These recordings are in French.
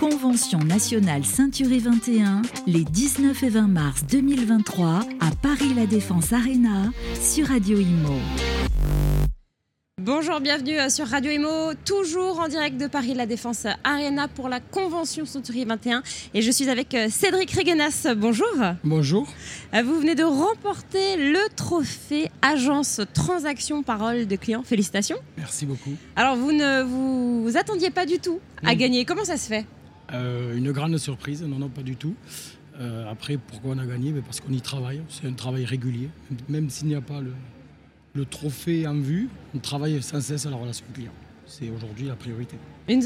Convention nationale Ceinturée 21, les 19 et 20 mars 2023 à Paris La Défense Arena sur Radio Imo. Bonjour, bienvenue euh, sur Radio Imo, toujours en direct de Paris La Défense Arena pour la Convention Century 21. Et je suis avec euh, Cédric Regenas. Bonjour. Bonjour. Euh, vous venez de remporter le trophée Agence Transaction Parole de clients. Félicitations. Merci beaucoup. Alors, vous ne vous, attendiez pas du tout à gagner. Comment ça se fait? Une grande surprise, non, non, pas du tout. après, pourquoi on a gagné? Ben, Parce qu'on y travaille. C'est un travail régulier. Même s'il n'y a pas le, le trophée en vue, on travaille sans cesse à la relation client. C'est aujourd'hui la priorité.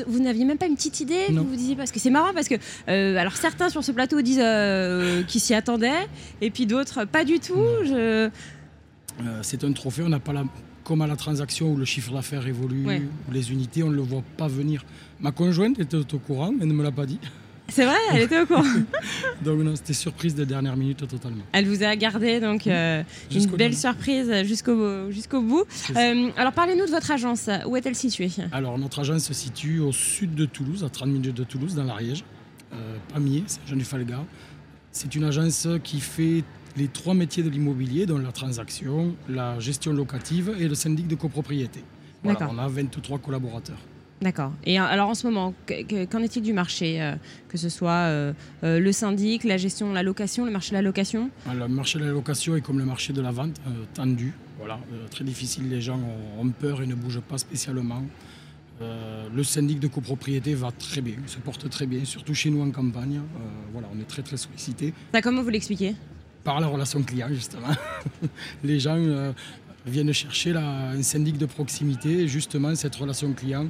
vous n'aviez même pas une petite idée? Vous vous disiez parce que c'est marrant parce que euh, alors certains sur ce plateau disent euh, qu'ils s'y attendaient et puis d'autres pas du tout. Euh, c'est un trophée, on n'a pas la comme à la transaction où le chiffre d'affaires évolue, les unités, on ne le voit pas venir. Ma conjointe était au courant, mais ne me l'a pas dit. C'est vrai, elle était au courant. donc non, c'était surprise de dernière minute totalement. Elle vous a gardé donc euh, une belle surprise jusqu'au jusqu'au bout. Euh, alors parlez-nous de votre agence. Où est-elle située? Alors notre agence se situe au sud de Toulouse, à 30 minutes de Toulouse, dans l'Ariège, euh, Pamiers, Saint-Jean-du-Falga. C'est une agence qui fait les trois métiers de l'immobilier, dont la transaction, la gestion locative et le syndic de copropriété. Voilà, on a 23 collaborateurs. D'accord. Et euh, alors en ce moment, qu'en est-il du marché euh, Que ce soit euh, le syndic, la gestion, la location, le marché de la location? Ah, Le marché de la location est comme le marché de la vente, tendu. Voilà, très difficile. Les gens ont, peur et ne bougent pas spécialement. le syndic de copropriété va très bien, se porte très bien, surtout chez nous en campagne. voilà, on est très très sollicité. comment vous l'expliquez? Par la relation client, justement. les gens viennent chercher un syndic de proximité, justement cette relation client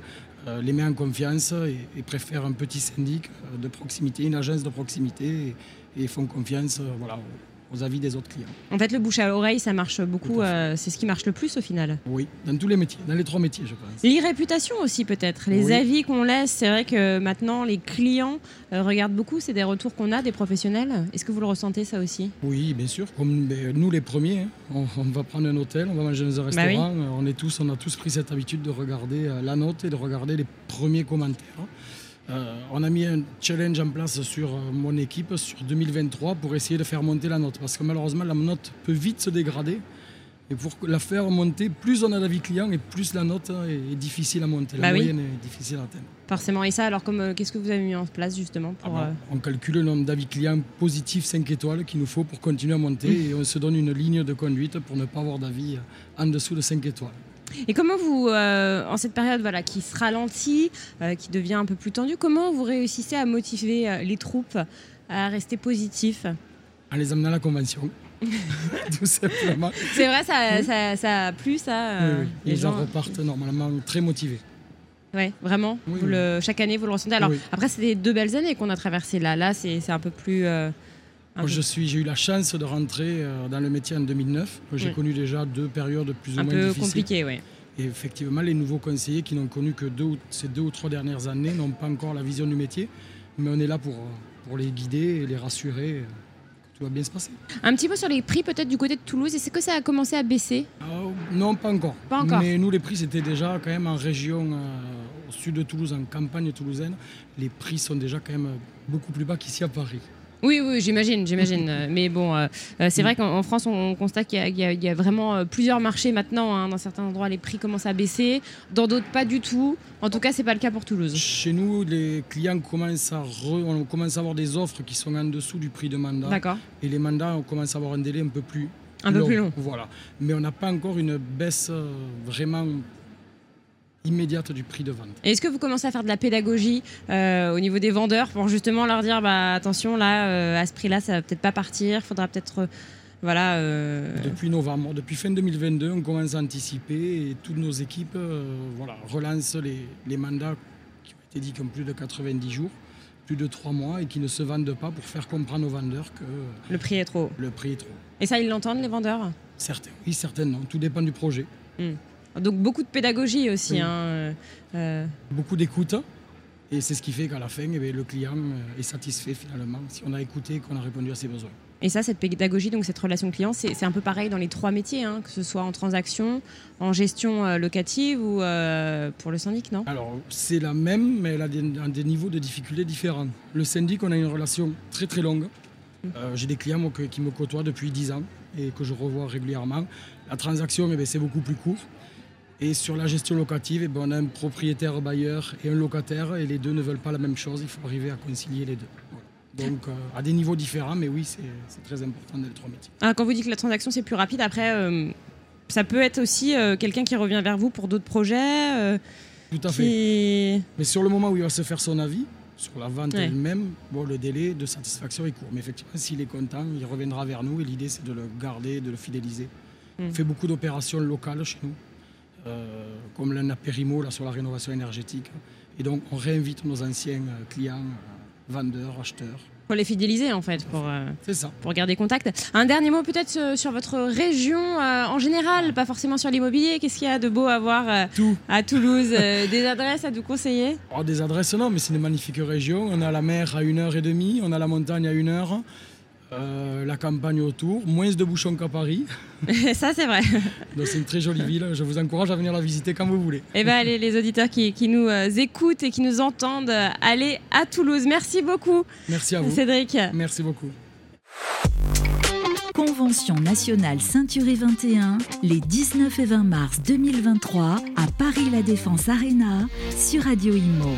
euh, les met en confiance et, préfèrent un petit syndic euh, de proximité, une agence de proximité et, font confiance euh, voilà, aux avis des autres clients. En fait, le bouche à l'oreille, ça marche beaucoup. Euh, c'est ce qui marche le plus au final. Oui, dans tous les métiers, dans les trois métiers, je pense. L'irréputation aussi, peut-être. Les avis qu'on laisse, c'est vrai que maintenant, les clients euh, regardent beaucoup. C'est des retours qu'on a des professionnels. Est-ce que vous le ressentez, ça aussi? Oui, bien sûr. Comme ben, nous, les premiers, hein. on, va prendre un hôtel, on va manger dans un bah restaurant. on, est tous, on a tous pris cette habitude de regarder euh, la note et de regarder les premiers commentaires. Euh, on a mis un challenge en place sur euh, mon équipe sur 2023 pour essayer de faire monter la note. Parce que malheureusement, la note peut vite se dégrader. Et pour la faire monter, plus on a d'avis client et plus la note est difficile à monter. La bah moyenne est difficile à atteindre. Forcément. Et ça, alors, euh, qu'est-ce que vous avez mis en place justement pour, ah bah, On calcule le nombre d'avis clients positifs 5 étoiles qu'il nous faut pour continuer à monter mmh. et on se donne une ligne de conduite pour ne pas avoir d'avis en dessous de 5 étoiles. Et comment vous, euh, en cette période voilà, qui se ralentit, euh, qui devient un peu plus tendue, comment vous réussissez à motiver euh, les troupes à rester positifs En les amenant à la convention. Tout simplement. C'est vrai, ça, ça, a plu, ça Les, gens repartent normalement très motivés. Oui, vraiment. chaque année, vous le ressentez. Alors, après, c'était deux belles années qu'on a traversées là. Là, c'est un peu plus. Je suis, j'ai eu la chance de rentrer dans le métier en 2009. J'ai connu déjà deux périodes plus ou moins difficiles. Un peu compliquées, oui. Et effectivement, les nouveaux conseillers qui n'ont connu que deux, ces deux ou trois dernières années n'ont pas encore la vision du métier. Mais on est là pour, pour les guider et les rassurer que tout va bien se passer. Un petit peu sur les prix peut-être du côté de Toulouse. Est-ce que ça a commencé à baisser? Ah, Non, pas encore. Pas encore. Mais nous, les prix, c'était déjà quand même en région, euh, au sud de Toulouse, en campagne toulousaine. Les prix sont déjà quand même beaucoup plus bas qu'ici à Paris. Oui, oui, j'imagine, j'imagine. Mais bon, euh, euh, c'est vrai qu'en France, on constate qu'il y, a vraiment euh, plusieurs marchés maintenant. Hein. Dans certains endroits, les prix commencent à baisser, dans d'autres, pas du tout. En tout cas, c'est pas le cas pour Toulouse. Chez nous, les clients commencent à, on commence à avoir des offres qui sont en dessous du prix de mandat. D'accord. Et les mandats, on commence à avoir un délai un peu plus un peu plus long. Voilà. Mais on n'a pas encore une baisse vraiment immédiate du prix de vente. Est-ce que vous commencez à faire de la pédagogie euh, au niveau des vendeurs pour justement leur dire bah, attention, là, euh, à ce prix-là, ça va peut-être pas partir, il faudra peut-être. Euh, voilà, Depuis novembre, depuis fin 2022, on commence à anticiper et toutes nos équipes voilà, relancent les, les, mandats qui ont été dit comme plus de 90 jours, plus de 3 mois et qui ne se vendent pas pour faire comprendre aux vendeurs que le prix est trop. Le prix est trop. Et ça, ils l'entendent, les vendeurs? Certains, oui, certainement. Tout dépend du projet. Hmm. Donc beaucoup de pédagogie aussi. Hein, euh, beaucoup d'écoute Et c'est ce qui fait qu'à la fin, eh le client est satisfait finalement si on a écouté, qu'on a répondu à ses besoins. Et ça, cette pédagogie, donc cette relation client, c'est un peu pareil dans les trois métiers, hein, que ce soit en transaction, en gestion euh, locative ou euh, pour le syndic, non? Alors, c'est la même, mais elle a des, niveaux de difficulté différents. Le syndic, on a une relation très très longue. Euh, j'ai des clients qui me côtoient depuis 10 ans et que je revois régulièrement. La transaction, eh c'est beaucoup plus court. Et sur la gestion locative, eh ben, on a un propriétaire bailleur et un locataire, et les deux ne veulent pas la même chose. Il faut arriver à concilier les deux. Donc, euh, à des niveaux différents, mais oui, c'est très important les trois métiers. Ah, quand vous dites que la transaction, c'est plus rapide, après, euh, ça peut être aussi euh, quelqu'un qui revient vers vous pour d'autres projets Tout à fait. Mais sur le moment où il va se faire son avis, sur la vente elle-même, bon, le délai de satisfaction est court. Mais effectivement, s'il est content, il reviendra vers nous et l'idée, c'est de le garder, de le fidéliser. Hmm. On fait beaucoup d'opérations locales chez nous, comme l'Anapérimo là, sur la rénovation énergétique. Et donc, on réinvite nos anciens clients vendeurs, acheteurs. Pour les fidéliser en fait, pour, euh, ça. pour garder contact. Un dernier mot peut-être euh, sur votre région euh, en général, pas forcément sur l'immobilier. Qu'est-ce qu'il y a de beau à voir à Toulouse Des adresses à nous conseiller? Oh, Des adresses non, mais c'est une magnifique région. On a la mer à une heure et demie, on a la montagne à une heure. Euh, la campagne autour, moins de bouchons qu'à Paris. Ça, c'est vrai. Donc, c'est une très jolie ville. Je vous encourage à venir la visiter quand vous voulez. Eh bien, allez, les auditeurs qui, nous euh, écoutent et qui nous entendent, euh, allez à Toulouse. Merci beaucoup. Merci à vous. Cédric. Merci beaucoup. Convention nationale Ceinturée 21, les 19 et 20 mars 2023 à Paris La Défense Arena sur Radio Imo.